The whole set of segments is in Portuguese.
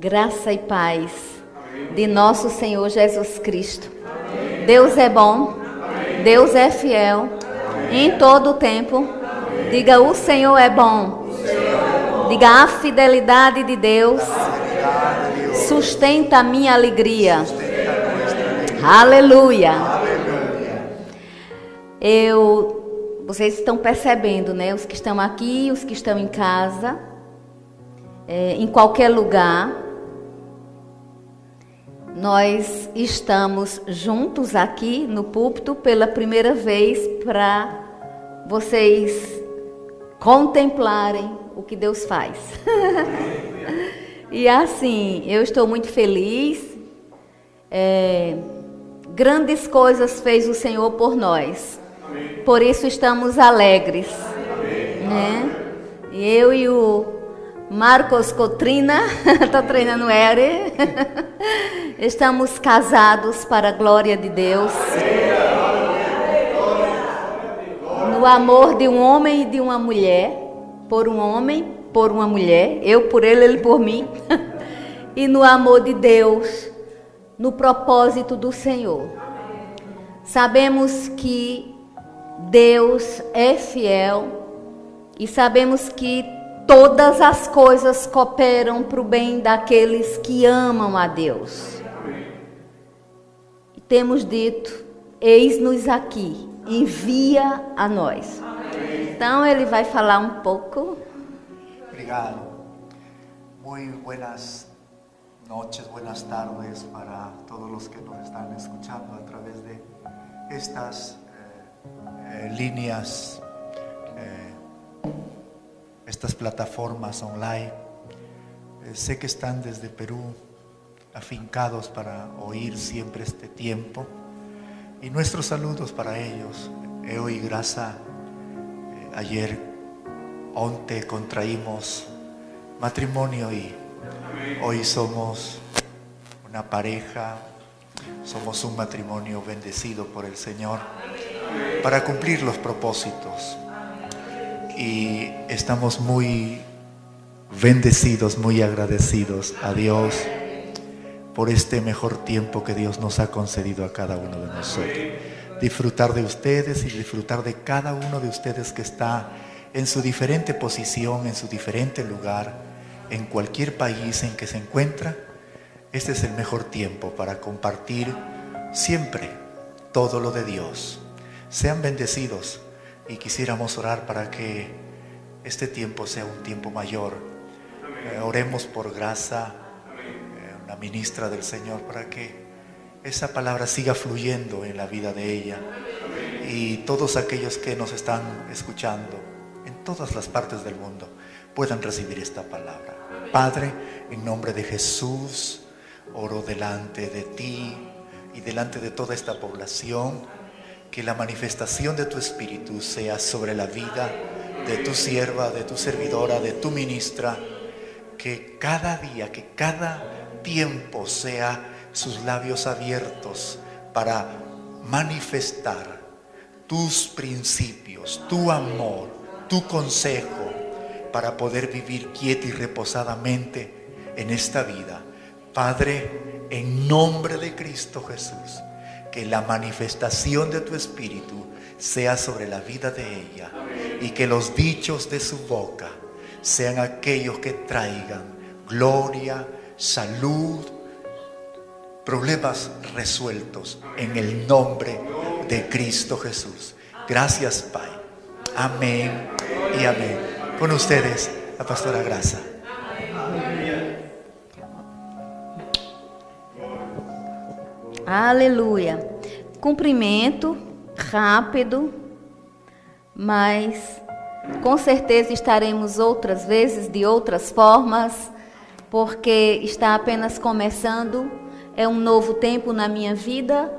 Graça e paz de nosso Senhor Jesus Cristo. Deus é bom, Deus é fiel em todo o tempo. Diga: O Senhor é bom. Diga: A fidelidade de Deus sustenta a minha alegria. Aleluia. Eu, vocês estão percebendo, né? Os que estão aqui, os que estão em casa, é, em qualquer lugar. Nós estamos juntos aqui no púlpito pela primeira vez para vocês contemplarem o que Deus faz. e assim, eu estou muito feliz. É, grandes coisas fez o Senhor por nós. Por isso estamos alegres. Né? E eu e o Marcos Cotrina, estou treinando Ere. Estamos casados para a glória de Deus. No amor de um homem e de uma mulher, por um homem, por uma mulher, eu por ele, ele por mim. E no amor de Deus, no propósito do Senhor. Sabemos que Deus é fiel e sabemos que todas as coisas cooperam para o bem daqueles que amam a Deus. E temos dito: eis-nos aqui, envia a nós. Então ele vai falar um pouco. Obrigado. Muito buenas noches, buenas tardes para todos los que nos están escuchando a través de estas eh, eh, líneas. Eh, estas plataformas online. Eh, sé que están desde Perú afincados para oír siempre este tiempo. Y nuestros saludos para ellos. Eo y Grasa, eh, ayer, onte contraímos matrimonio y hoy somos una pareja, somos un matrimonio bendecido por el Señor para cumplir los propósitos y estamos muy bendecidos, muy agradecidos a Dios por este mejor tiempo que Dios nos ha concedido a cada uno de nosotros. Disfrutar de ustedes y disfrutar de cada uno de ustedes que está en su diferente posición, en su diferente lugar, en cualquier país en que se encuentra. Este es el mejor tiempo para compartir siempre todo lo de Dios. Sean bendecidos y quisiéramos orar para que este tiempo sea un tiempo mayor. Eh, oremos por Gracia, eh, una ministra del Señor, para que esa palabra siga fluyendo en la vida de ella y todos aquellos que nos están escuchando en todas las partes del mundo puedan recibir esta palabra. Padre, en nombre de Jesús, oro delante de ti y delante de toda esta población que la manifestación de tu Espíritu sea sobre la vida de tu sierva, de tu servidora, de tu ministra, que cada día, que cada tiempo sea sus labios abiertos para manifestar tus principios, tu amor, tu consejo, para poder vivir quieta y reposadamente en esta vida. Padre, en nombre de Cristo Jesús que la manifestación de tu Espíritu sea sobre la vida de ella y que los dichos de su boca sean aquellos que traigan gloria, salud, problemas resueltos en el nombre de Cristo Jesús. Gracias, Pai. Amén y amén. Con ustedes, la pastora Grasa. Aleluia. Cumprimento rápido, mas com certeza estaremos outras vezes de outras formas, porque está apenas começando. É um novo tempo na minha vida,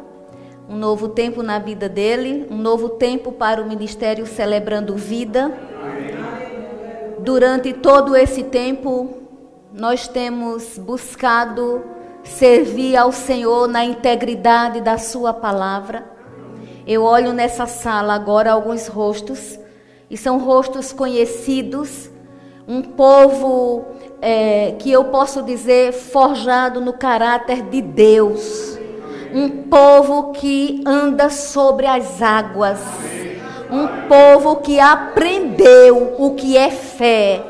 um novo tempo na vida dele, um novo tempo para o ministério celebrando vida. Durante todo esse tempo, nós temos buscado servir ao Senhor na integridade da Sua palavra. Eu olho nessa sala agora alguns rostos, e são rostos conhecidos, um povo é, que eu posso dizer, forjado no caráter de Deus. Um povo que anda sobre as águas. Um povo que aprendeu o que é fé.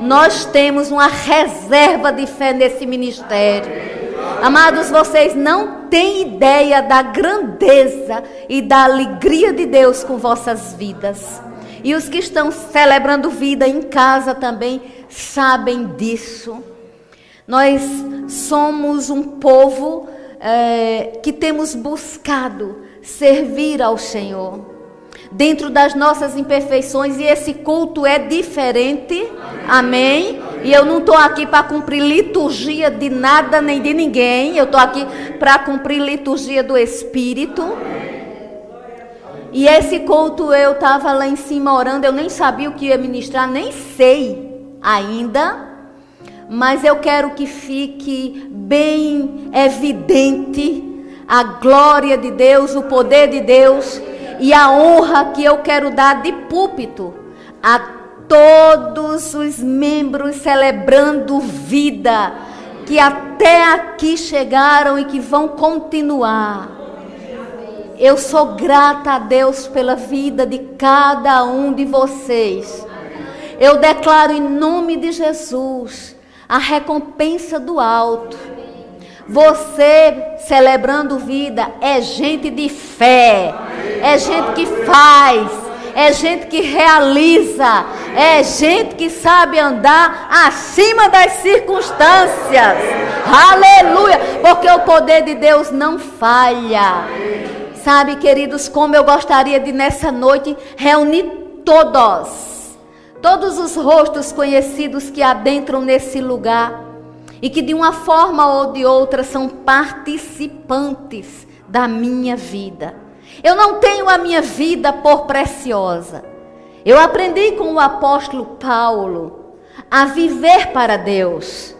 Nós temos uma reserva de fé nesse ministério. Amados, vocês não têm ideia da grandeza e da alegria de Deus com vossas vidas. E os que estão celebrando vida em casa também sabem disso. Nós somos um povo é, que temos buscado servir ao Senhor dentro das nossas imperfeições e esse culto é diferente. Amém? E eu não estou aqui para cumprir liturgia de nada nem de ninguém. Eu estou aqui para cumprir liturgia do Espírito. E esse culto eu estava lá em cima orando, eu nem sabia o que ia ministrar, nem sei ainda. Mas eu quero que fique bem evidente a glória de Deus, o poder de Deus e a honra que eu quero dar de púlpito a todos os membros celebrando vida que até aqui chegaram e que vão continuar. Eu sou grata a Deus pela vida de cada um de vocês. Eu declaro em nome de Jesus a recompensa do alto você celebrando vida é gente de fé, é gente que faz, é gente que realiza, é gente que sabe andar acima das circunstâncias. Aleluia! Porque o poder de Deus não falha. Sabe, queridos, como eu gostaria de nessa noite reunir todos, todos os rostos conhecidos que adentram nesse lugar e que de uma forma ou de outra são participantes da minha vida. Eu não tenho a minha vida por preciosa. Eu aprendi com o apóstolo Paulo a viver para Deus.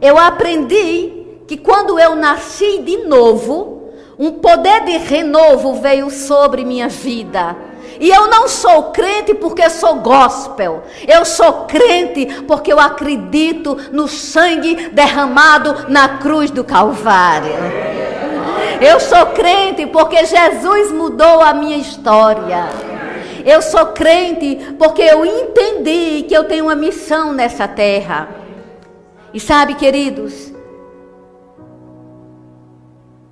Eu aprendi que quando eu nasci de novo, um poder de renovo veio sobre minha vida. E eu não sou crente porque sou gospel. Eu sou crente porque eu acredito no sangue derramado na cruz do Calvário. Eu sou crente porque Jesus mudou a minha história. Eu sou crente porque eu entendi que eu tenho uma missão nessa terra. E sabe, queridos,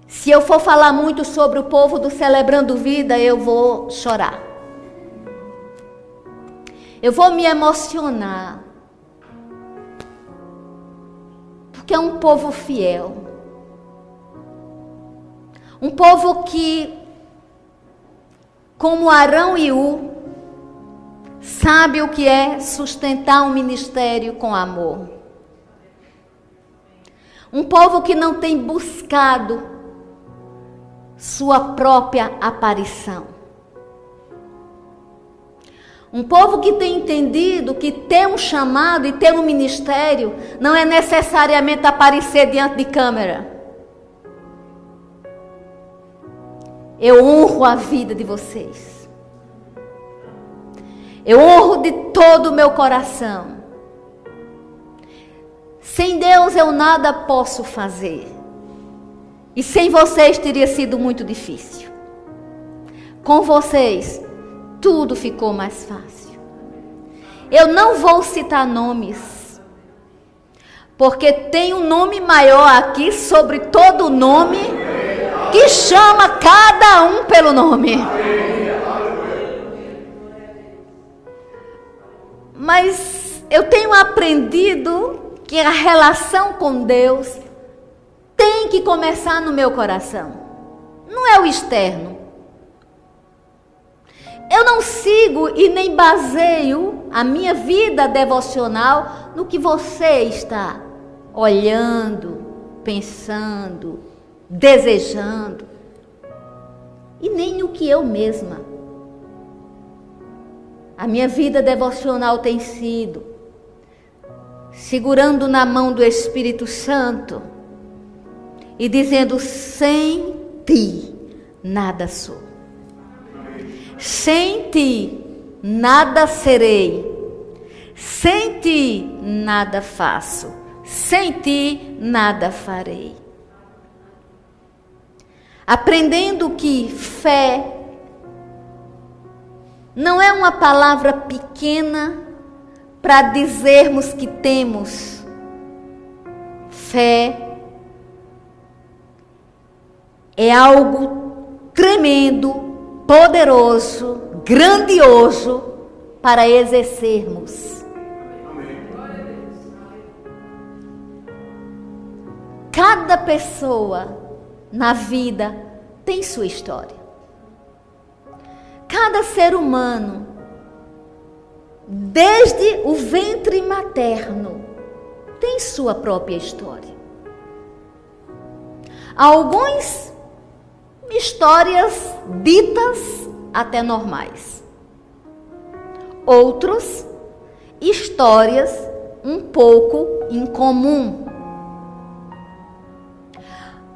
se eu for falar muito sobre o povo do Celebrando Vida, eu vou chorar. Eu vou me emocionar. Porque é um povo fiel. Um povo que, como Arão e U, sabe o que é sustentar um ministério com amor. Um povo que não tem buscado sua própria aparição. Um povo que tem entendido que ter um chamado e ter um ministério não é necessariamente aparecer diante de câmera. Eu honro a vida de vocês. Eu honro de todo o meu coração. Sem Deus eu nada posso fazer. E sem vocês teria sido muito difícil. Com vocês tudo ficou mais fácil. Eu não vou citar nomes, porque tem um nome maior aqui sobre todo nome que chama cada um pelo nome. Mas eu tenho aprendido que a relação com Deus tem que começar no meu coração. Não é o externo. Eu não sigo e nem baseio a minha vida devocional no que você está olhando, pensando, desejando, e nem no que eu mesma. A minha vida devocional tem sido segurando na mão do Espírito Santo e dizendo: sem ti nada sou. Sem ti nada serei. Sem ti nada faço, sem ti nada farei. Aprendendo que fé não é uma palavra pequena para dizermos que temos fé. É algo tremendo, poderoso, grandioso para exercermos. Cada pessoa na vida tem sua história. Cada ser humano, desde o ventre materno, tem sua própria história. Alguns histórias ditas até normais. Outros histórias um pouco incomum.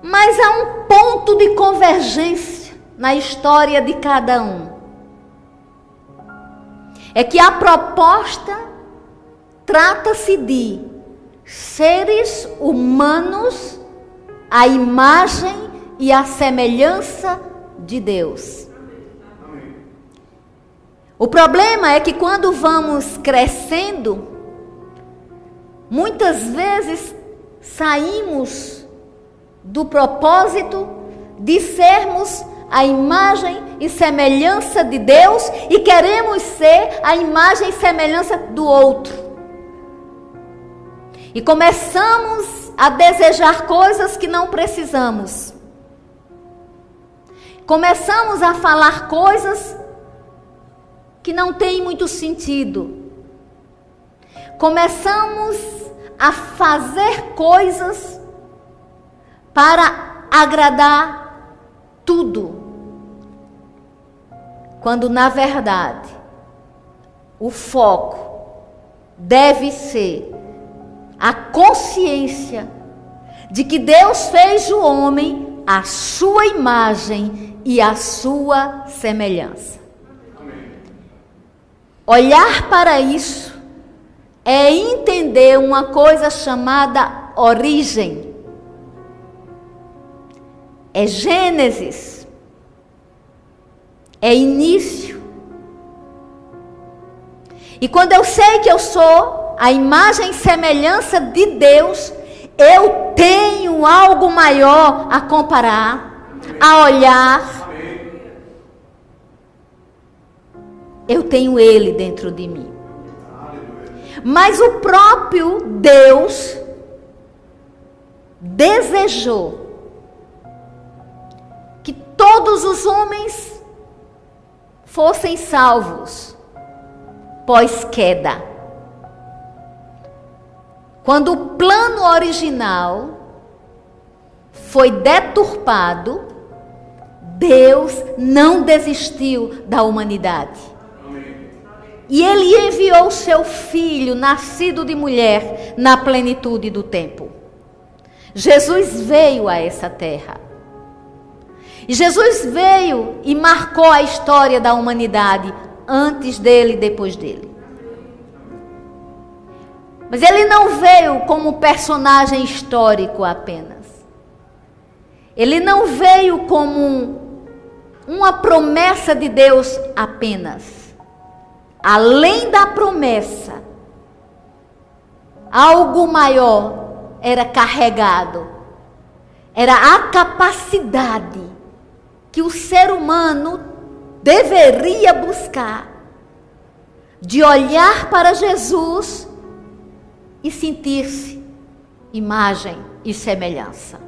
Mas há um ponto de convergência na história de cada um é que a proposta trata-se de seres humanos à imagem e à semelhança de Deus. O problema é que quando vamos crescendo, muitas vezes saímos do propósito de sermos a imagem e semelhança de Deus e queremos ser a imagem e semelhança do outro. E começamos a desejar coisas que não precisamos. Começamos a falar coisas que não têm muito sentido. Começamos a fazer coisas para agradar tudo quando na verdade o foco deve ser a consciência de que Deus fez o homem à sua imagem e à sua semelhança. Olhar para isso é entender uma coisa chamada origem. É Gênesis é início. E quando eu sei que eu sou a imagem e semelhança de Deus, eu tenho algo maior a comparar, a olhar. Eu tenho Ele dentro de mim. Mas o próprio Deus desejou que todos os homens fossem salvos pós-queda. Quando o plano original foi deturpado, Deus não desistiu da humanidade. E ele enviou seu filho, nascido de mulher, na plenitude do tempo. Jesus veio a essa terra. E Jesus veio e marcou a história da humanidade antes dele e depois dele. Mas ele não veio como personagem histórico apenas. Ele não veio como uma promessa de Deus apenas. Além da promessa, algo maior era carregado. Era a capacidade que o ser humano deveria buscar de olhar para Jesus e sentir-se imagem e semelhança.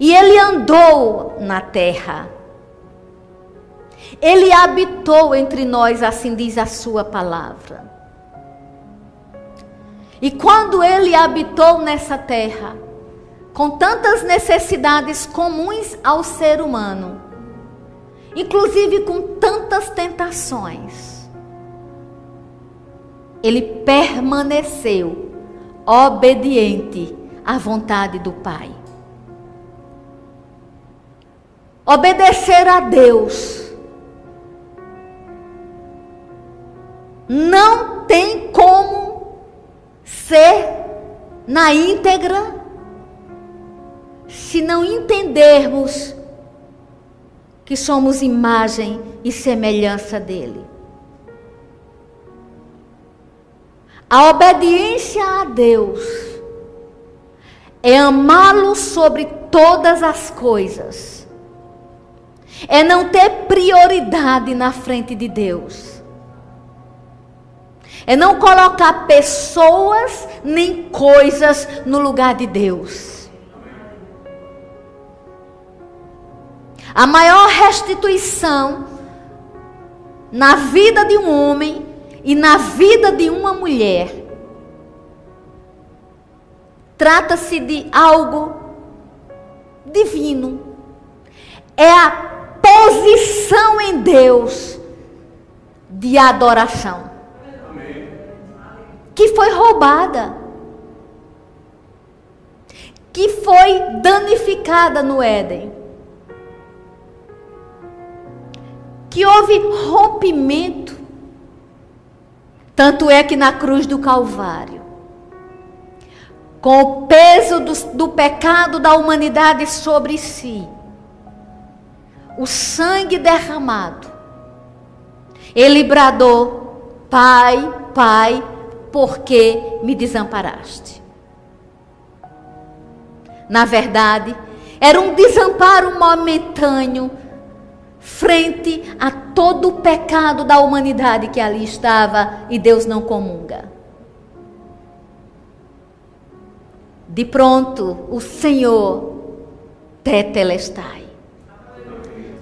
E ele andou na terra. Ele habitou entre nós, assim diz a sua palavra. E quando ele habitou nessa terra, com tantas necessidades comuns ao ser humano, inclusive com tantas tentações, ele permaneceu obediente à vontade do Pai. Obedecer a Deus não tem como ser na íntegra se não entendermos que somos imagem e semelhança dele. A obediência a Deus é amá-lo sobre todas as coisas, é não ter prioridade na frente de Deus, é não colocar pessoas nem coisas no lugar de Deus. A maior restituição na vida de um homem e na vida de uma mulher trata-se de algo divino. É a posição em Deus de adoração que foi roubada, que foi danificada no Éden. Que houve rompimento. Tanto é que na cruz do Calvário, com o peso do, do pecado da humanidade sobre si, o sangue derramado, ele bradou: Pai, Pai, por que me desamparaste? Na verdade, era um desamparo momentâneo frente a todo o pecado da humanidade que ali estava e Deus não comunga. De pronto, o Senhor tetelestai.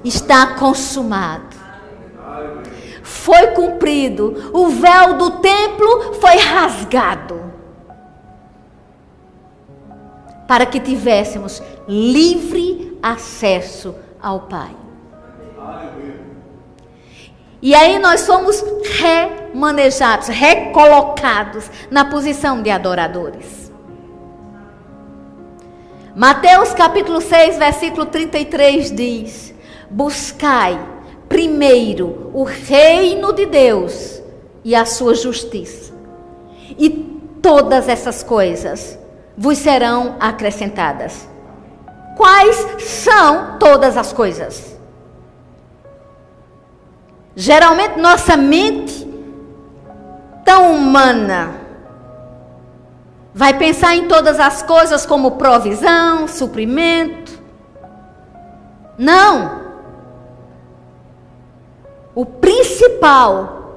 Está consumado. Foi cumprido. O véu do templo foi rasgado. Para que tivéssemos livre acesso ao Pai. E aí nós somos remanejados, recolocados na posição de adoradores. Mateus capítulo 6, versículo 33 diz: Buscai primeiro o reino de Deus e a sua justiça, e todas essas coisas vos serão acrescentadas. Quais são todas as coisas? Geralmente nossa mente tão humana Vai pensar em todas as coisas como provisão, suprimento. Não. O principal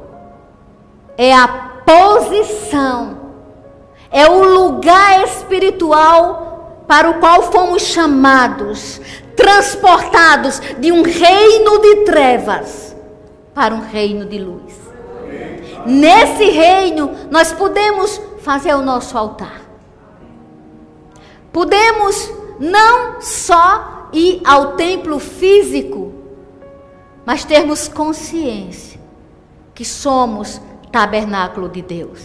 é a posição, é o lugar espiritual para o qual fomos chamados, transportados de um reino de trevas para um reino de luz. Nesse reino, nós podemos fazer o nosso altar. Podemos não só ir ao templo físico, mas termos consciência que somos tabernáculo de Deus.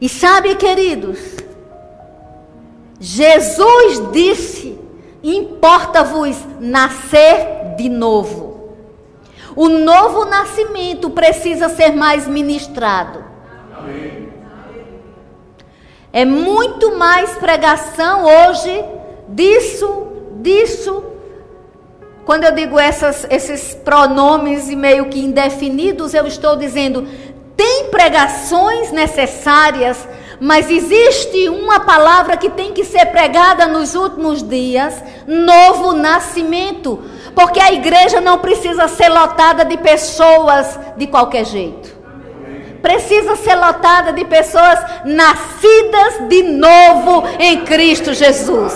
E sabe, queridos, Jesus disse: importa-vos nascer de novo. O novo nascimento precisa ser mais ministrado. É muito mais pregação hoje disso, disso. Quando eu digo essas, esses pronomes meio que indefinidos, eu estou dizendo: tem pregações necessárias, mas existe uma palavra que tem que ser pregada nos últimos dias: novo nascimento. Porque a igreja não precisa ser lotada de pessoas de qualquer jeito precisa ser lotada de pessoas nascidas de novo em Cristo Jesus.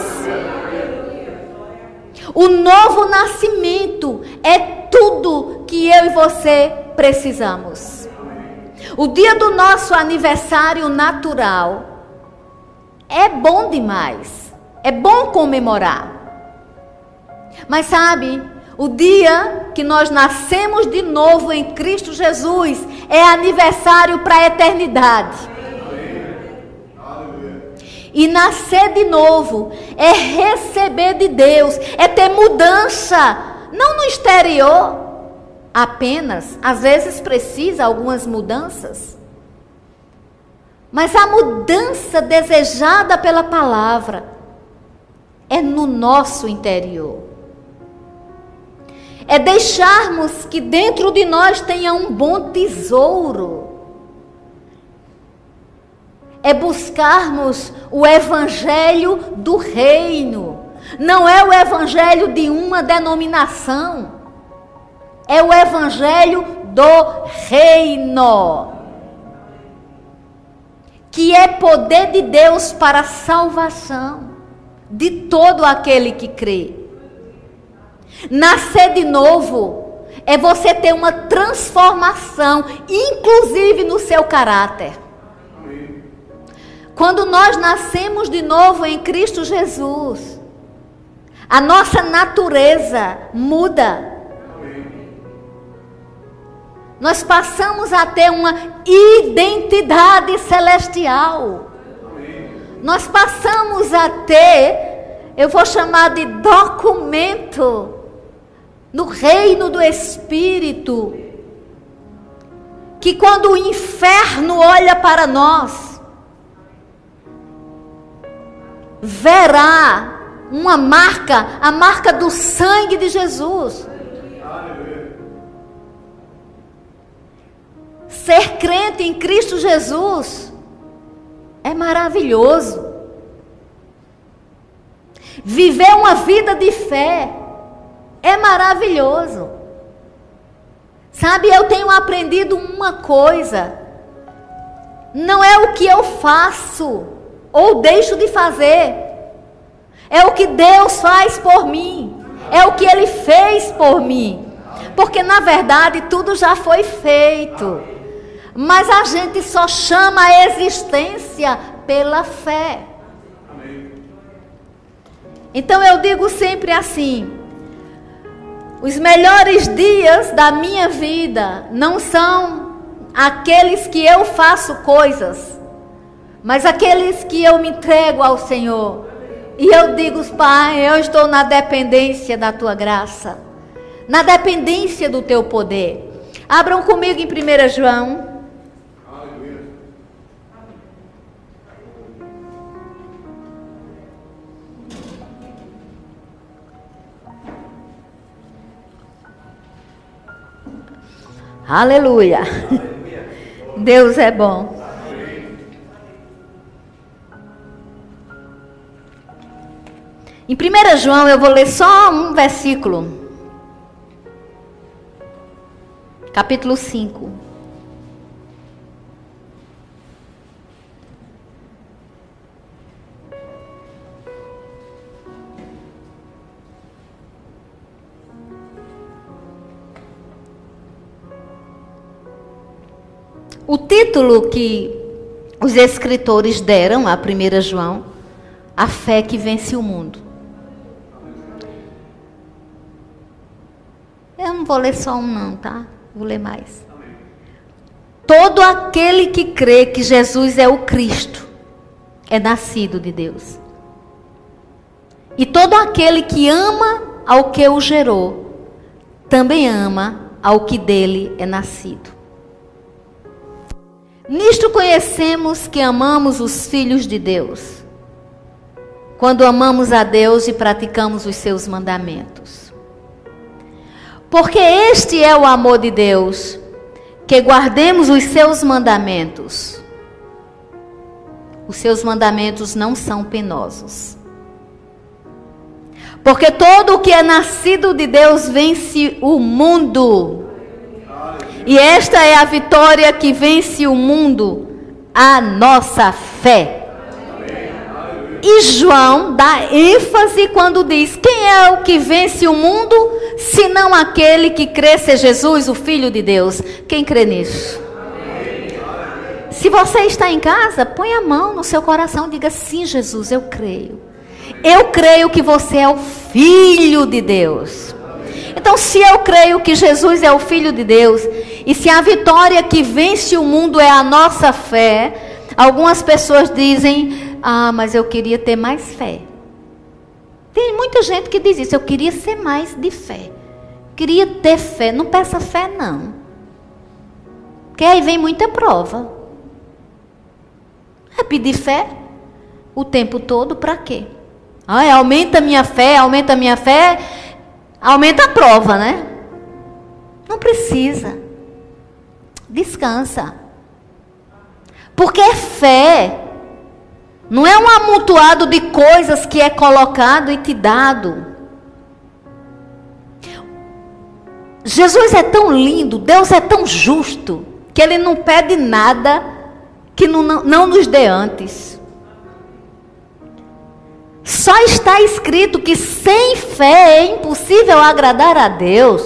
O novo nascimento é tudo que eu e você precisamos. O dia do nosso aniversário natural é bom demais. É bom comemorar. Mas sabe, o dia que nós nascemos de novo em Cristo Jesus é aniversário para a eternidade. E nascer de novo é receber de Deus, é ter mudança, não no exterior apenas, às vezes precisa algumas mudanças. Mas a mudança desejada pela palavra é no nosso interior. É deixarmos que dentro de nós tenha um bom tesouro. É buscarmos o evangelho do reino. Não é o evangelho de uma denominação. É o evangelho do reino que é poder de Deus para a salvação de todo aquele que crê. Nascer de novo é você ter uma transformação, inclusive no seu caráter. Quando nós nascemos de novo em Cristo Jesus, a nossa natureza muda nós passamos a ter uma identidade celestial. Nós passamos a ter, eu vou chamar de documento, no reino do Espírito, que quando o inferno olha para nós, verá uma marca, a marca do sangue de Jesus. Ser crente em Cristo Jesus é maravilhoso. Viver uma vida de fé é maravilhoso. Sabe, eu tenho aprendido uma coisa: não é o que eu faço ou deixo de fazer, é o que Deus faz por mim, é o que Ele fez por mim, porque na verdade tudo já foi feito. Mas a gente só chama a existência pela fé. Então eu digo sempre assim: os melhores dias da minha vida não são aqueles que eu faço coisas, mas aqueles que eu me entrego ao Senhor. E eu digo, Pai, eu estou na dependência da tua graça, na dependência do teu poder. Abram comigo em 1 João Aleluia. Deus é bom. Em 1 João eu vou ler só um versículo. Capítulo 5. O título que os escritores deram a 1 João, a fé que vence o mundo. Eu não vou ler só um não, tá? Vou ler mais. Todo aquele que crê que Jesus é o Cristo é nascido de Deus. E todo aquele que ama ao que o gerou, também ama ao que dele é nascido. Nisto conhecemos que amamos os filhos de Deus, quando amamos a Deus e praticamos os seus mandamentos. Porque este é o amor de Deus, que guardemos os seus mandamentos. Os seus mandamentos não são penosos. Porque todo o que é nascido de Deus vence o mundo. E esta é a vitória que vence o mundo, a nossa fé. E João dá ênfase quando diz: Quem é o que vence o mundo, senão aquele que crê ser Jesus, o Filho de Deus? Quem crê nisso? Se você está em casa, põe a mão no seu coração e diga: Sim, Jesus, eu creio. Eu creio que você é o Filho de Deus. Então, se eu creio que Jesus é o Filho de Deus, e se a vitória que vence o mundo é a nossa fé, algumas pessoas dizem: Ah, mas eu queria ter mais fé. Tem muita gente que diz isso: Eu queria ser mais de fé. Queria ter fé. Não peça fé, não. Porque aí vem muita prova. pedir fé o tempo todo para quê? Ai, aumenta minha fé, aumenta minha fé, aumenta a prova, né? Não precisa. Descansa. Porque fé não é um amontoado de coisas que é colocado e te dado. Jesus é tão lindo, Deus é tão justo, que Ele não pede nada que não, não, não nos dê antes. Só está escrito que sem fé é impossível agradar a Deus,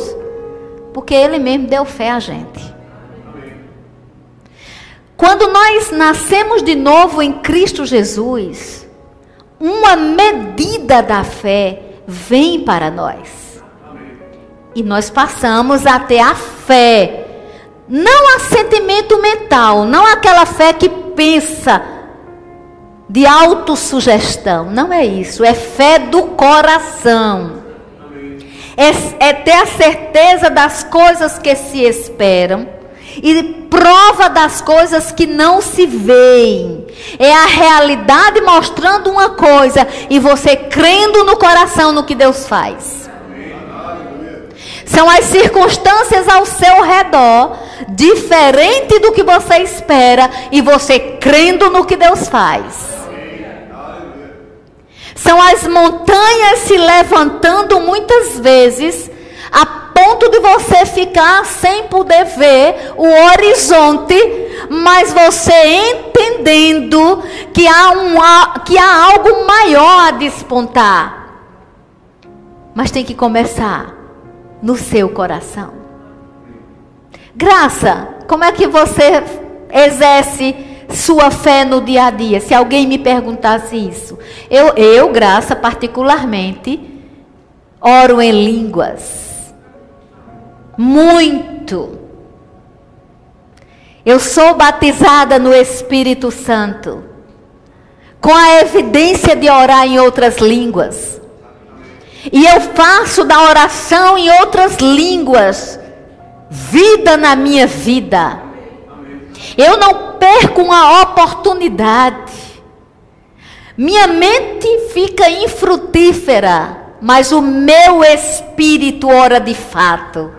porque Ele mesmo deu fé a gente. Quando nós nascemos de novo em Cristo Jesus, uma medida da fé vem para nós. E nós passamos a ter a fé, não a sentimento mental, não aquela fé que pensa de autossugestão. Não é isso, é fé do coração. É, é ter a certeza das coisas que se esperam e prova das coisas que não se veem. É a realidade mostrando uma coisa e você crendo no coração no que Deus faz. São as circunstâncias ao seu redor, diferente do que você espera, e você crendo no que Deus faz. São as montanhas se levantando muitas vezes, a ponto de você ficar sem poder ver o horizonte, mas você entendendo que há, um, que há algo maior a despontar. Mas tem que começar no seu coração. Graça, como é que você exerce sua fé no dia a dia? Se alguém me perguntasse isso. Eu, eu Graça, particularmente, oro em línguas. Muito. Eu sou batizada no Espírito Santo. Com a evidência de orar em outras línguas. E eu faço da oração em outras línguas vida na minha vida. Eu não perco uma oportunidade. Minha mente fica infrutífera, mas o meu espírito ora de fato.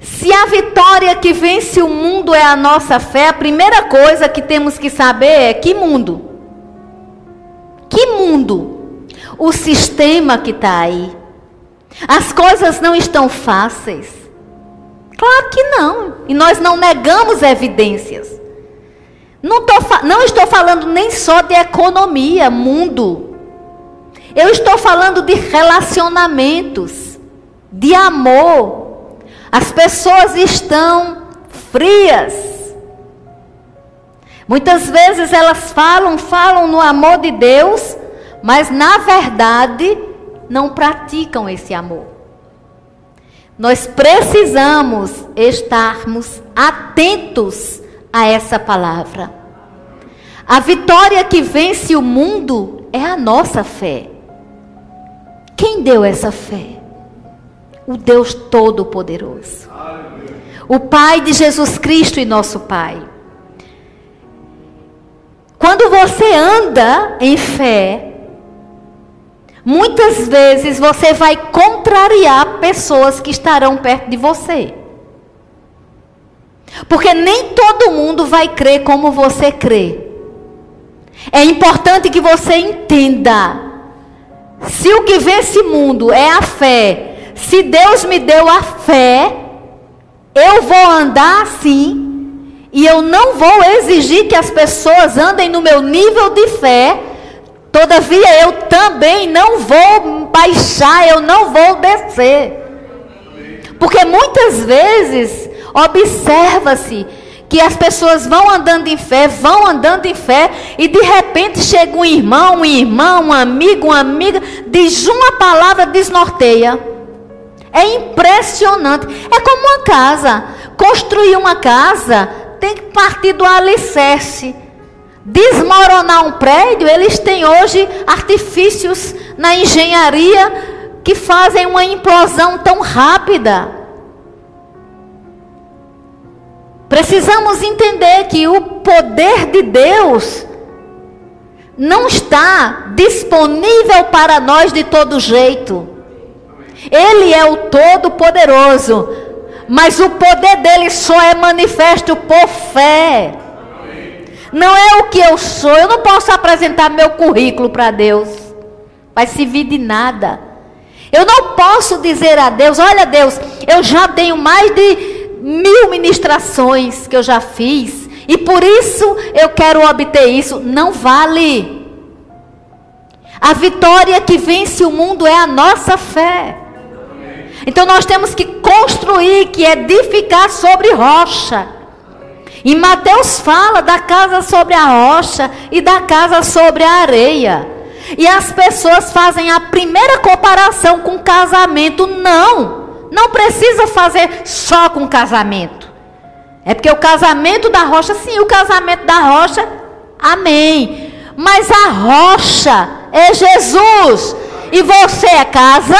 Se a vitória que vence o mundo é a nossa fé, a primeira coisa que temos que saber é que mundo? Que mundo o sistema que está aí. As coisas não estão fáceis. Claro que não. E nós não negamos evidências. Não, tô, não estou falando nem só de economia, mundo. Eu estou falando de relacionamentos, de amor. As pessoas estão frias. Muitas vezes elas falam, falam no amor de Deus, mas na verdade não praticam esse amor. Nós precisamos estarmos atentos a essa palavra. A vitória que vence o mundo é a nossa fé. Quem deu essa fé? O Deus Todo-Poderoso. O Pai de Jesus Cristo e nosso Pai. Quando você anda em fé, Muitas vezes você vai contrariar pessoas que estarão perto de você. Porque nem todo mundo vai crer como você crê. É importante que você entenda. Se o que vê esse mundo é a fé, se Deus me deu a fé, eu vou andar assim. E eu não vou exigir que as pessoas andem no meu nível de fé, Todavia eu também não vou baixar, eu não vou descer. Porque muitas vezes observa-se que as pessoas vão andando em fé, vão andando em fé, e de repente chega um irmão, um irmão, um amigo, uma amiga, diz uma palavra, desnorteia. É impressionante. É como uma casa. Construir uma casa tem que partir do alicerce desmoronar um prédio, eles têm hoje artifícios na engenharia que fazem uma implosão tão rápida. Precisamos entender que o poder de Deus não está disponível para nós de todo jeito. Ele é o Todo-Poderoso, mas o poder dele só é manifesto por fé. Não é o que eu sou. Eu não posso apresentar meu currículo para Deus. Vai servir de nada. Eu não posso dizer a Deus: Olha, Deus, eu já tenho mais de mil ministrações que eu já fiz. E por isso eu quero obter isso. Não vale. A vitória que vence o mundo é a nossa fé. Então nós temos que construir, que edificar sobre rocha. E Mateus fala da casa sobre a rocha e da casa sobre a areia. E as pessoas fazem a primeira comparação com casamento. Não, não precisa fazer só com casamento. É porque o casamento da rocha, sim, o casamento da rocha, amém. Mas a rocha é Jesus. E você é casa?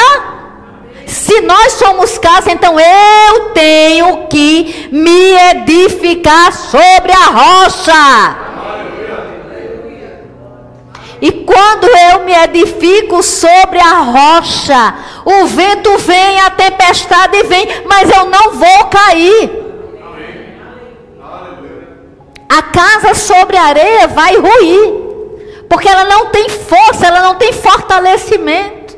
Se nós somos casa, então eu tenho que me edificar sobre a rocha. E quando eu me edifico sobre a rocha, o vento vem, a tempestade vem, mas eu não vou cair. A casa sobre a areia vai ruir, porque ela não tem força, ela não tem fortalecimento.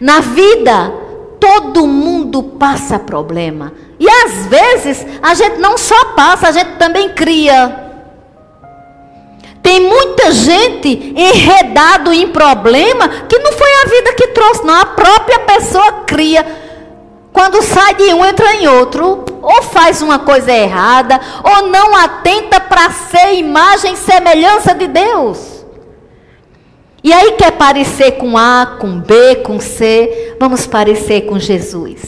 Na vida, todo mundo passa problema. E às vezes a gente não só passa, a gente também cria. Tem muita gente enredado em problema que não foi a vida que trouxe, não. A própria pessoa cria quando sai de um, entra em outro, ou faz uma coisa errada, ou não atenta para ser imagem e semelhança de Deus. E aí quer parecer com A, com B, com C, vamos parecer com Jesus.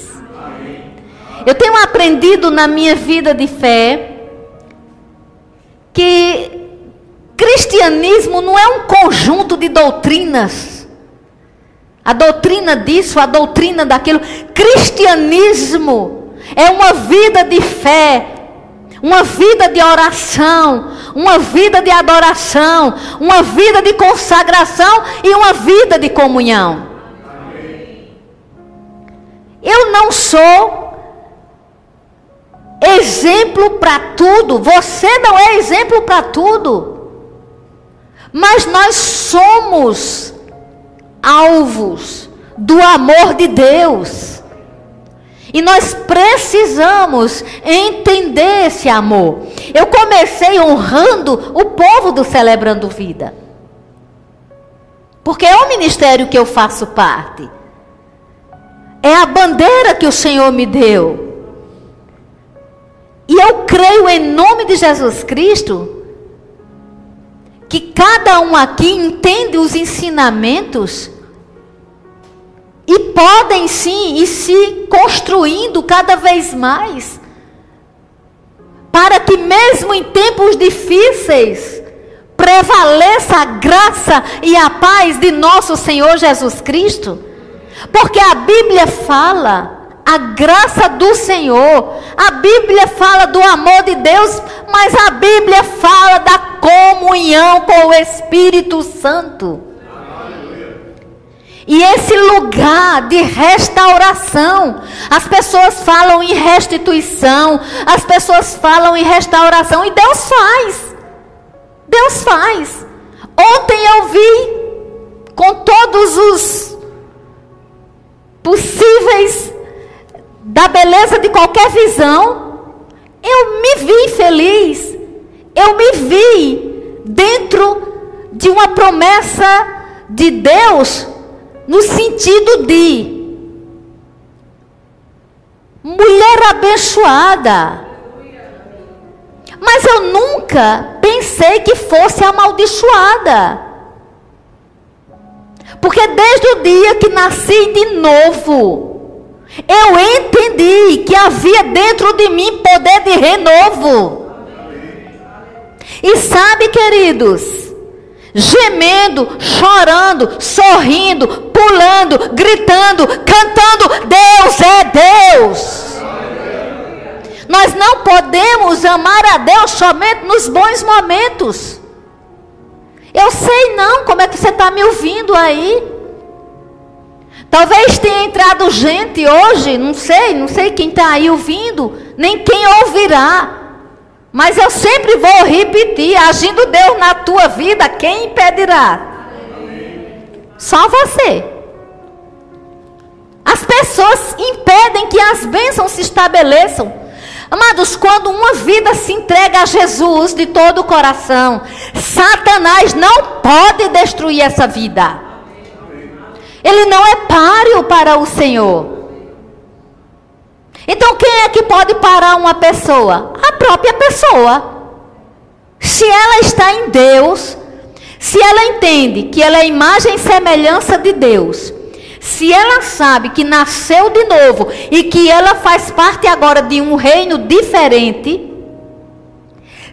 Eu tenho aprendido na minha vida de fé que cristianismo não é um conjunto de doutrinas a doutrina disso, a doutrina daquilo. Cristianismo é uma vida de fé, uma vida de oração, uma vida de adoração, uma vida de consagração e uma vida de comunhão. Eu não sou exemplo para tudo, você não é exemplo para tudo, mas nós somos alvos do amor de Deus. E nós precisamos entender esse amor. Eu comecei honrando o povo do Celebrando Vida. Porque é o ministério que eu faço parte. É a bandeira que o Senhor me deu. E eu creio em nome de Jesus Cristo que cada um aqui entende os ensinamentos e podem sim ir se construindo cada vez mais, para que mesmo em tempos difíceis prevaleça a graça e a paz de nosso Senhor Jesus Cristo, porque a Bíblia fala a graça do Senhor. A Bíblia fala do amor de Deus, mas a Bíblia fala da comunhão com o Espírito Santo. E esse lugar de restauração, as pessoas falam em restituição, as pessoas falam em restauração, e Deus faz. Deus faz. Ontem eu vi com todos os possíveis da beleza de qualquer visão, eu me vi feliz, eu me vi dentro de uma promessa de Deus, no sentido de mulher abençoada. Mas eu nunca pensei que fosse amaldiçoada. Porque desde o dia que nasci de novo, eu entendi que havia dentro de mim poder de renovo. E sabe, queridos, gemendo, chorando, sorrindo, pulando, gritando, cantando, Deus é Deus. Nós não podemos amar a Deus somente nos bons momentos. Eu sei não como é que você está me ouvindo aí. Talvez tenha entrado gente hoje, não sei, não sei quem está aí ouvindo, nem quem ouvirá. Mas eu sempre vou repetir: agindo Deus na tua vida, quem impedirá? Só você. As pessoas impedem que as bênçãos se estabeleçam. Amados, quando uma vida se entrega a Jesus de todo o coração, Satanás não pode destruir essa vida. Ele não é páreo para o Senhor. Então, quem é que pode parar uma pessoa? Própria pessoa. Se ela está em Deus, se ela entende que ela é imagem e semelhança de Deus, se ela sabe que nasceu de novo e que ela faz parte agora de um reino diferente,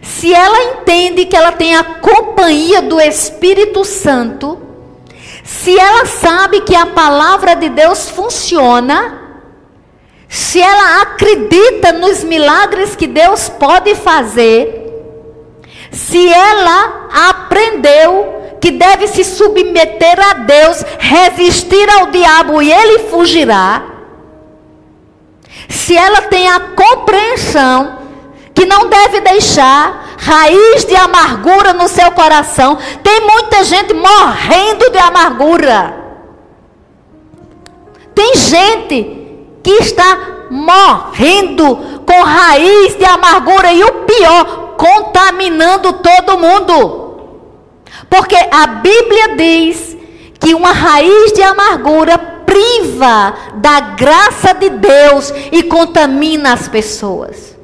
se ela entende que ela tem a companhia do Espírito Santo, se ela sabe que a palavra de Deus funciona, se ela acredita nos milagres que Deus pode fazer, se ela aprendeu que deve se submeter a Deus, resistir ao diabo e ele fugirá. Se ela tem a compreensão que não deve deixar raiz de amargura no seu coração, tem muita gente morrendo de amargura. Tem gente que está morrendo com raiz de amargura e o pior, contaminando todo mundo. Porque a Bíblia diz que uma raiz de amargura priva da graça de Deus e contamina as pessoas.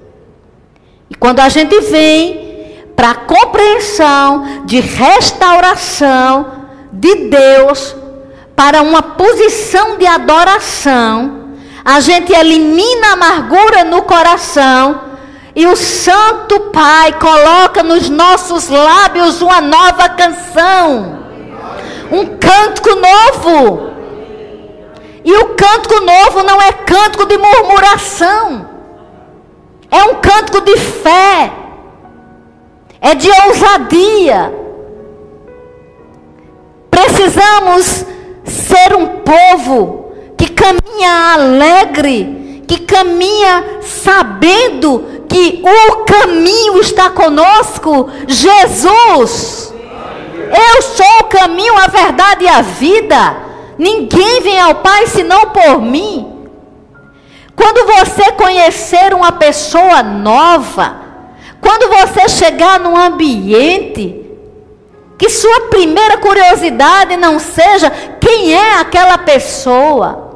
E quando a gente vem para a compreensão de restauração de Deus para uma posição de adoração, a gente elimina a amargura no coração e o Santo Pai coloca nos nossos lábios uma nova canção, um cântico novo. E o cântico novo não é cântico de murmuração, é um cântico de fé, é de ousadia. Precisamos ser um povo caminha alegre, que caminha sabendo que o caminho está conosco, Jesus. Eu sou o caminho, a verdade e a vida. Ninguém vem ao Pai senão por mim. Quando você conhecer uma pessoa nova, quando você chegar num ambiente, que sua primeira curiosidade não seja quem é aquela pessoa.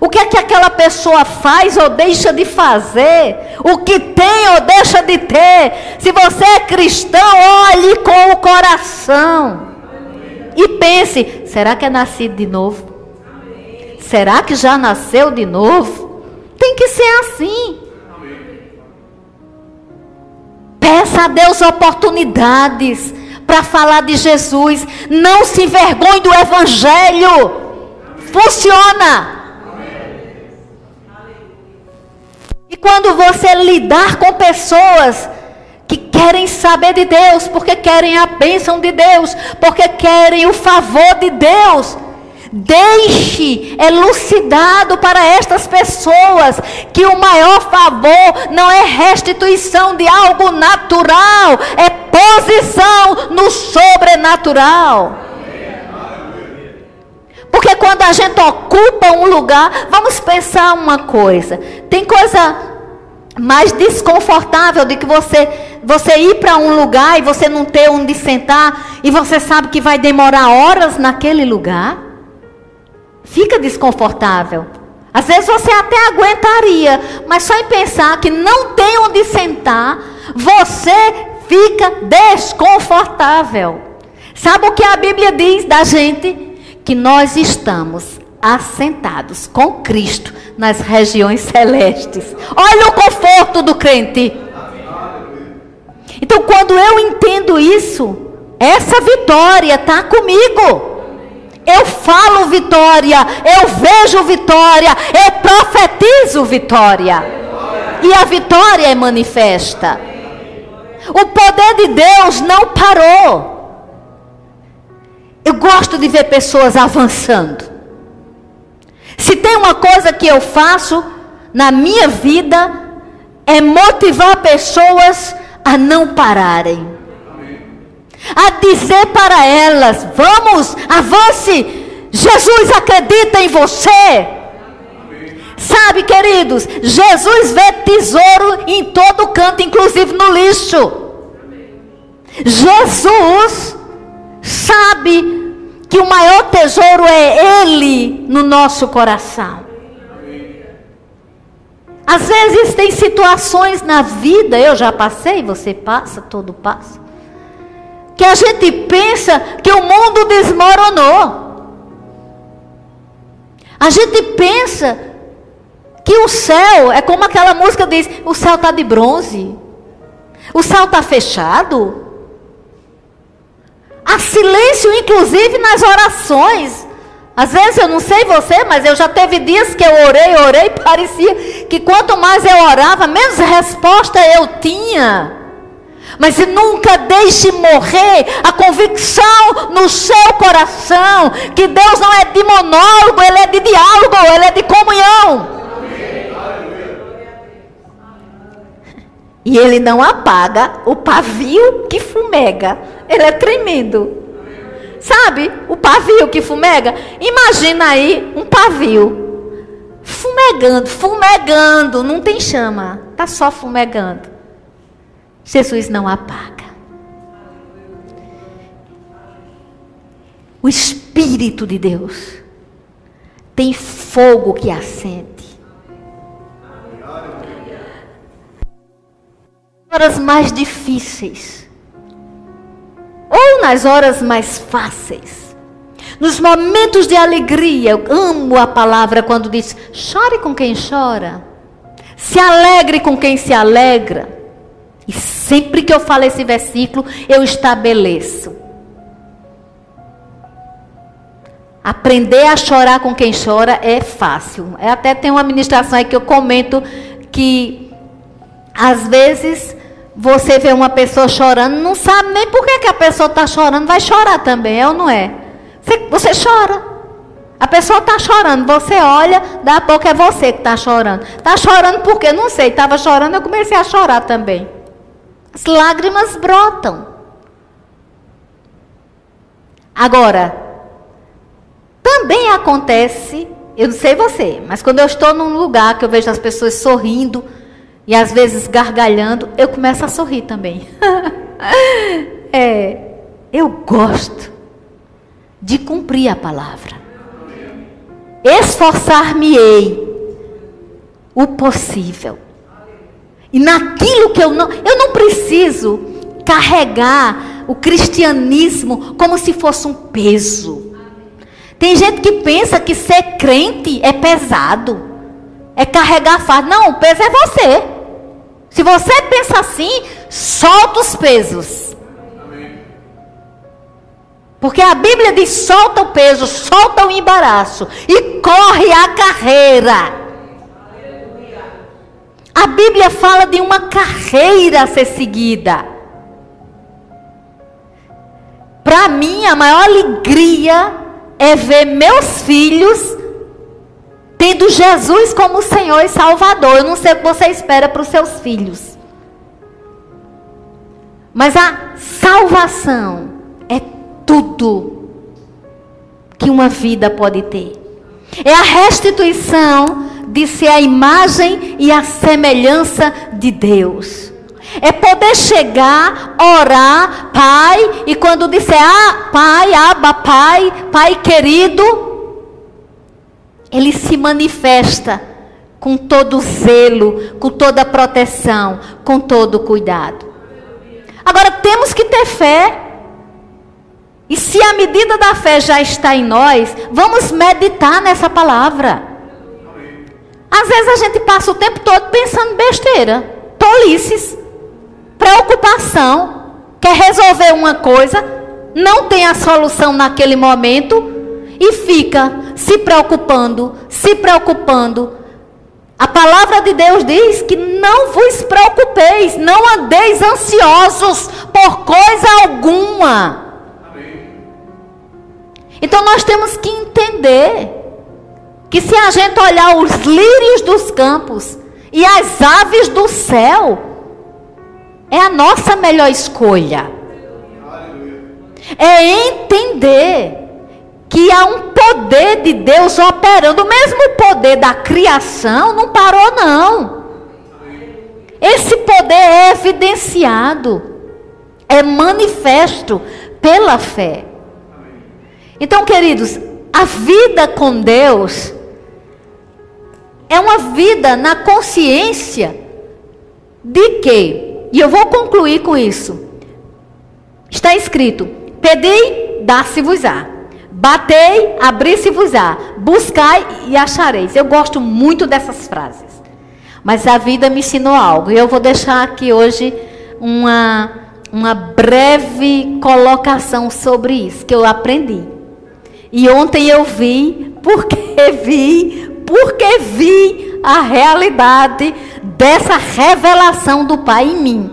O que é que aquela pessoa faz ou deixa de fazer? O que tem ou deixa de ter? Se você é cristão, olhe com o coração. E pense: será que é nascido de novo? Será que já nasceu de novo? Tem que ser assim. Peça a Deus oportunidades para falar de Jesus. Não se envergonhe do Evangelho. Funciona. E quando você lidar com pessoas que querem saber de Deus, porque querem a bênção de Deus, porque querem o favor de Deus, Deixe elucidado para estas pessoas que o maior favor não é restituição de algo natural, é posição no sobrenatural. Porque quando a gente ocupa um lugar, vamos pensar uma coisa. Tem coisa mais desconfortável do que você você ir para um lugar e você não ter onde sentar e você sabe que vai demorar horas naquele lugar? Fica desconfortável. Às vezes você até aguentaria, mas só em pensar que não tem onde sentar, você fica desconfortável. Sabe o que a Bíblia diz da gente? Que nós estamos assentados com Cristo nas regiões celestes. Olha o conforto do crente. Então, quando eu entendo isso, essa vitória está comigo. Eu falo vitória, eu vejo vitória, eu profetizo vitória. e a vitória é manifesta. O poder de Deus não parou. Eu gosto de ver pessoas avançando. Se tem uma coisa que eu faço na minha vida, é motivar pessoas a não pararem. A dizer para elas: vamos, avance. Jesus acredita em você. Sabe, queridos, Jesus vê tesouro em todo canto, inclusive no lixo. Jesus sabe que o maior tesouro é Ele no nosso coração. Às vezes tem situações na vida, eu já passei, você passa, todo passa, que a gente pensa que o mundo desmoronou. A gente pensa que o céu é como aquela música diz: o céu está de bronze, o céu está fechado. Há silêncio, inclusive, nas orações. Às vezes eu não sei você, mas eu já teve dias que eu orei, orei, parecia que quanto mais eu orava, menos resposta eu tinha. Mas nunca deixe morrer a convicção no seu coração que Deus não é de monólogo, Ele é de diálogo, Ele é de comunhão. E Ele não apaga o pavio que fumega. Ele é tremendo. Sabe? O pavio que fumega. Imagina aí um pavio. Fumegando, fumegando. Não tem chama. Está só fumegando. Jesus não apaga. O Espírito de Deus tem fogo que acende. Horas mais difíceis ou nas horas mais fáceis. Nos momentos de alegria, eu amo a palavra quando diz: chore com quem chora, se alegre com quem se alegra. E sempre que eu falo esse versículo, eu estabeleço. Aprender a chorar com quem chora é fácil. É, até tem uma administração aí que eu comento que às vezes você vê uma pessoa chorando, não sabe nem por que, que a pessoa está chorando, vai chorar também, é ou não é? Você, você chora. A pessoa está chorando, você olha, da a pouco é você que está chorando. Está chorando por quê? Não sei, estava chorando, eu comecei a chorar também. As lágrimas brotam. Agora, também acontece, eu não sei você, mas quando eu estou num lugar que eu vejo as pessoas sorrindo, e às vezes gargalhando, eu começo a sorrir também. é, eu gosto de cumprir a palavra. Esforçar-me-ei o possível. E naquilo que eu não, eu não preciso carregar o cristianismo como se fosse um peso. Tem gente que pensa que ser crente é pesado. É carregar fardo. Não, o peso é você. Se você pensa assim, solta os pesos. Porque a Bíblia diz: solta o peso, solta o embaraço e corre a carreira. A Bíblia fala de uma carreira a ser seguida. Para mim, a maior alegria é ver meus filhos tendo Jesus como Senhor e Salvador. Eu não sei o que você espera para os seus filhos. Mas a salvação é tudo que uma vida pode ter. É a restituição de ser a imagem e a semelhança de Deus. É poder chegar, orar, Pai, e quando disser, ah, Pai, aba, Pai, Pai querido, ele se manifesta com todo zelo, com toda proteção, com todo cuidado. Agora temos que ter fé. E se a medida da fé já está em nós, vamos meditar nessa palavra. Às vezes a gente passa o tempo todo pensando besteira, tolices, preocupação, quer resolver uma coisa, não tem a solução naquele momento e fica se preocupando, se preocupando. A palavra de Deus diz que não vos preocupeis, não andeis ansiosos por coisa alguma. Então nós temos que entender que se a gente olhar os lírios dos campos e as aves do céu, é a nossa melhor escolha. É entender que há um poder de Deus operando, o mesmo poder da criação não parou não. Esse poder é evidenciado, é manifesto pela fé. Então, queridos, a vida com Deus é uma vida na consciência de que, e eu vou concluir com isso. Está escrito: Pedi, dá-se-vos-á. Batei, abri-se-vos-á. Buscai e achareis. Eu gosto muito dessas frases. Mas a vida me ensinou algo. E eu vou deixar aqui hoje uma, uma breve colocação sobre isso que eu aprendi. E ontem eu vi, porque vi, porque vi a realidade dessa revelação do Pai em mim.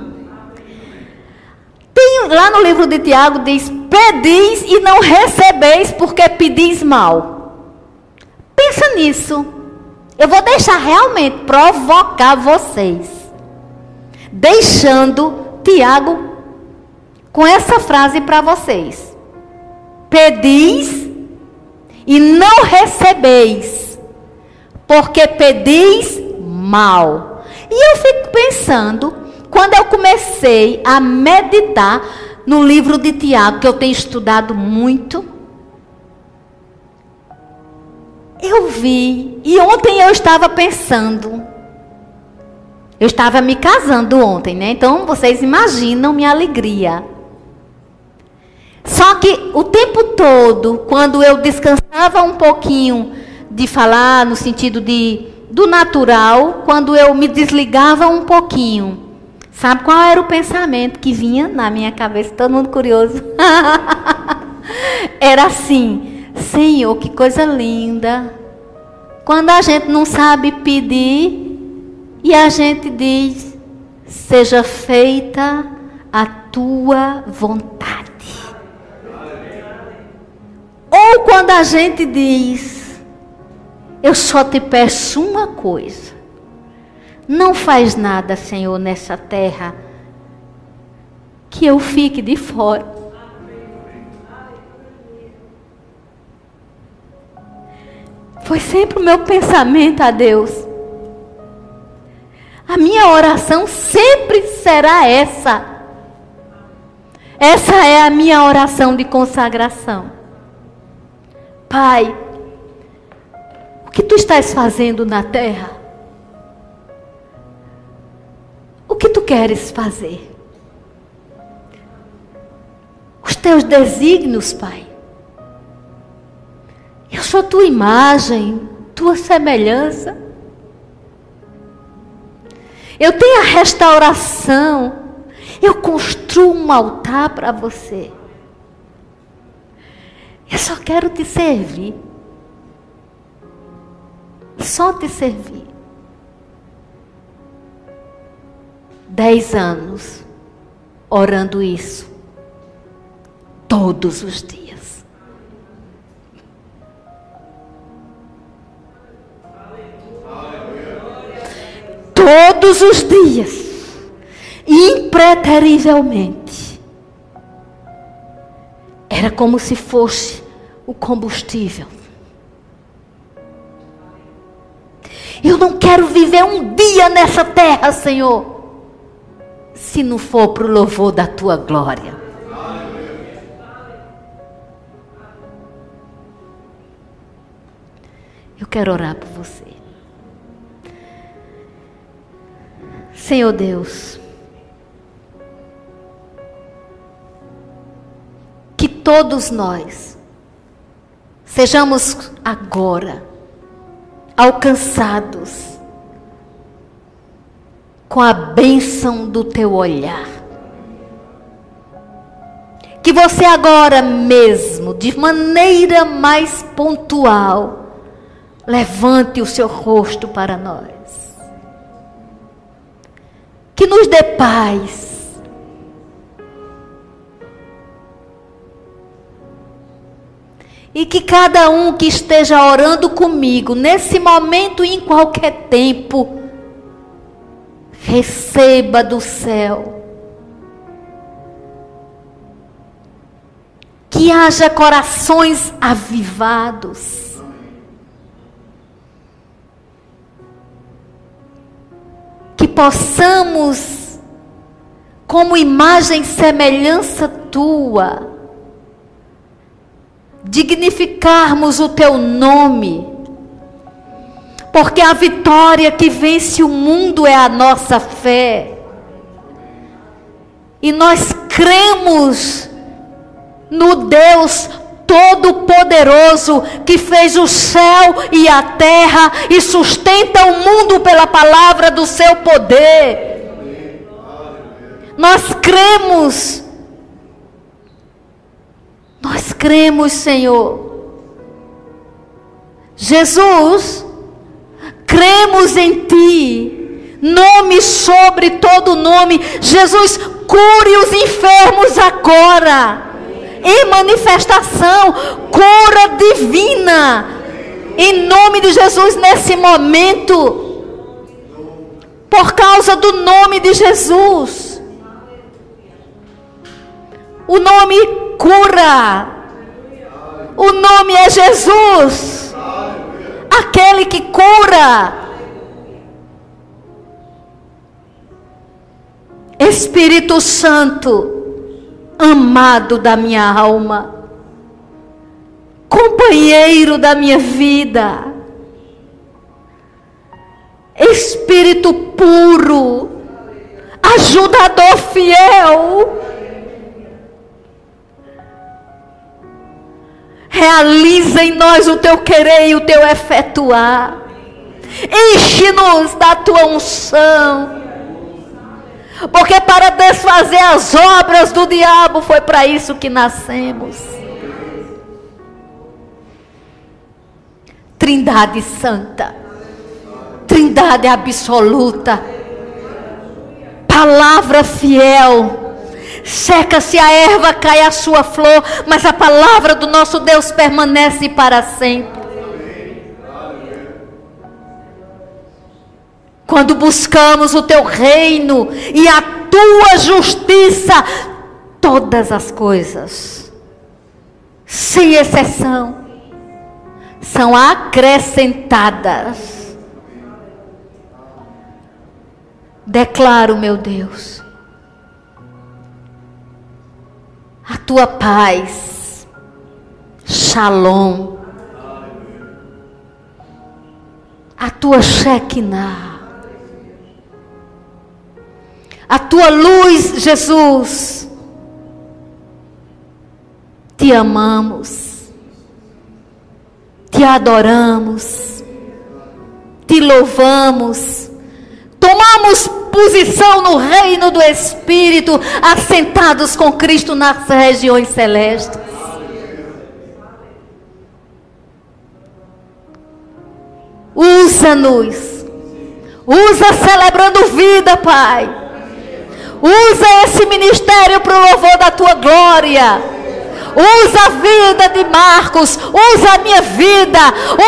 Tem, lá no livro de Tiago diz: Pedis e não recebeis, porque pedis mal. Pensa nisso. Eu vou deixar realmente provocar vocês. Deixando Tiago com essa frase para vocês: Pedis e não recebeis, porque pedis mal. E eu fico pensando quando eu comecei a meditar no livro de Tiago, que eu tenho estudado muito, eu vi, e ontem eu estava pensando, eu estava me casando ontem, né? Então vocês imaginam minha alegria. Só que o tempo todo, quando eu descansava um pouquinho de falar no sentido de do natural, quando eu me desligava um pouquinho, Sabe qual era o pensamento que vinha na minha cabeça? Todo mundo curioso. era assim: Senhor, que coisa linda. Quando a gente não sabe pedir e a gente diz: Seja feita a tua vontade. Ou quando a gente diz: Eu só te peço uma coisa não faz nada, Senhor, nessa terra que eu fique de fora. Foi sempre o meu pensamento a Deus. A minha oração sempre será essa. Essa é a minha oração de consagração. Pai, o que tu estás fazendo na terra? Que tu queres fazer? Os teus desígnios, Pai. Eu sou tua imagem, tua semelhança. Eu tenho a restauração. Eu construo um altar para você. Eu só quero te servir. Só te servir. Dez anos orando isso. Todos os dias. Todos os dias. Impreterivelmente. Era como se fosse o combustível. Eu não quero viver um dia nessa terra, Senhor se não for para o louvor da tua glória. Eu quero orar por você. Senhor Deus, que todos nós sejamos agora alcançados com a bênção do teu olhar. Que você agora mesmo, de maneira mais pontual, levante o seu rosto para nós. Que nos dê paz. E que cada um que esteja orando comigo, nesse momento e em qualquer tempo, receba do céu. Que haja corações avivados. Que possamos, como imagem e semelhança tua, dignificarmos o teu nome, porque a vitória que vence o mundo é a nossa fé. E nós cremos no Deus Todo-Poderoso que fez o céu e a terra e sustenta o mundo pela palavra do seu poder. Nós cremos nós cremos, Senhor. Jesus, cremos em Ti. Nome sobre todo nome. Jesus, cure os enfermos agora. Em manifestação, cura divina. Em nome de Jesus, nesse momento. Por causa do nome de Jesus. O nome cura. O nome é Jesus. Aquele que cura. Espírito Santo, amado da minha alma, companheiro da minha vida, Espírito puro, ajudador fiel, Realiza em nós o teu querer e o teu efetuar. Enche-nos da tua unção. Porque para desfazer as obras do diabo foi para isso que nascemos. Trindade Santa, Trindade absoluta, Palavra fiel Seca-se a erva, cai a sua flor, mas a palavra do nosso Deus permanece para sempre. Quando buscamos o teu reino e a tua justiça, todas as coisas, sem exceção, são acrescentadas. Declaro, meu Deus, a tua paz, shalom, a tua Shekinah, a tua luz, Jesus. Te amamos, te adoramos, te louvamos, tomamos posição no reino do Espírito, assentados com Cristo nas regiões celestes. Usa-nos. Usa celebrando vida, Pai. Usa esse ministério para o louvor da tua glória. Usa a vida de Marcos, usa a minha vida,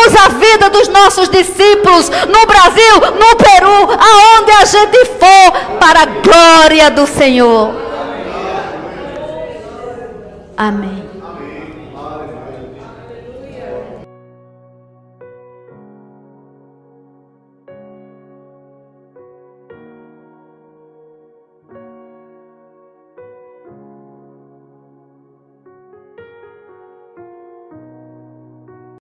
usa a vida dos nossos discípulos no Brasil, no Peru, aonde a gente for, para a glória do Senhor. Amém.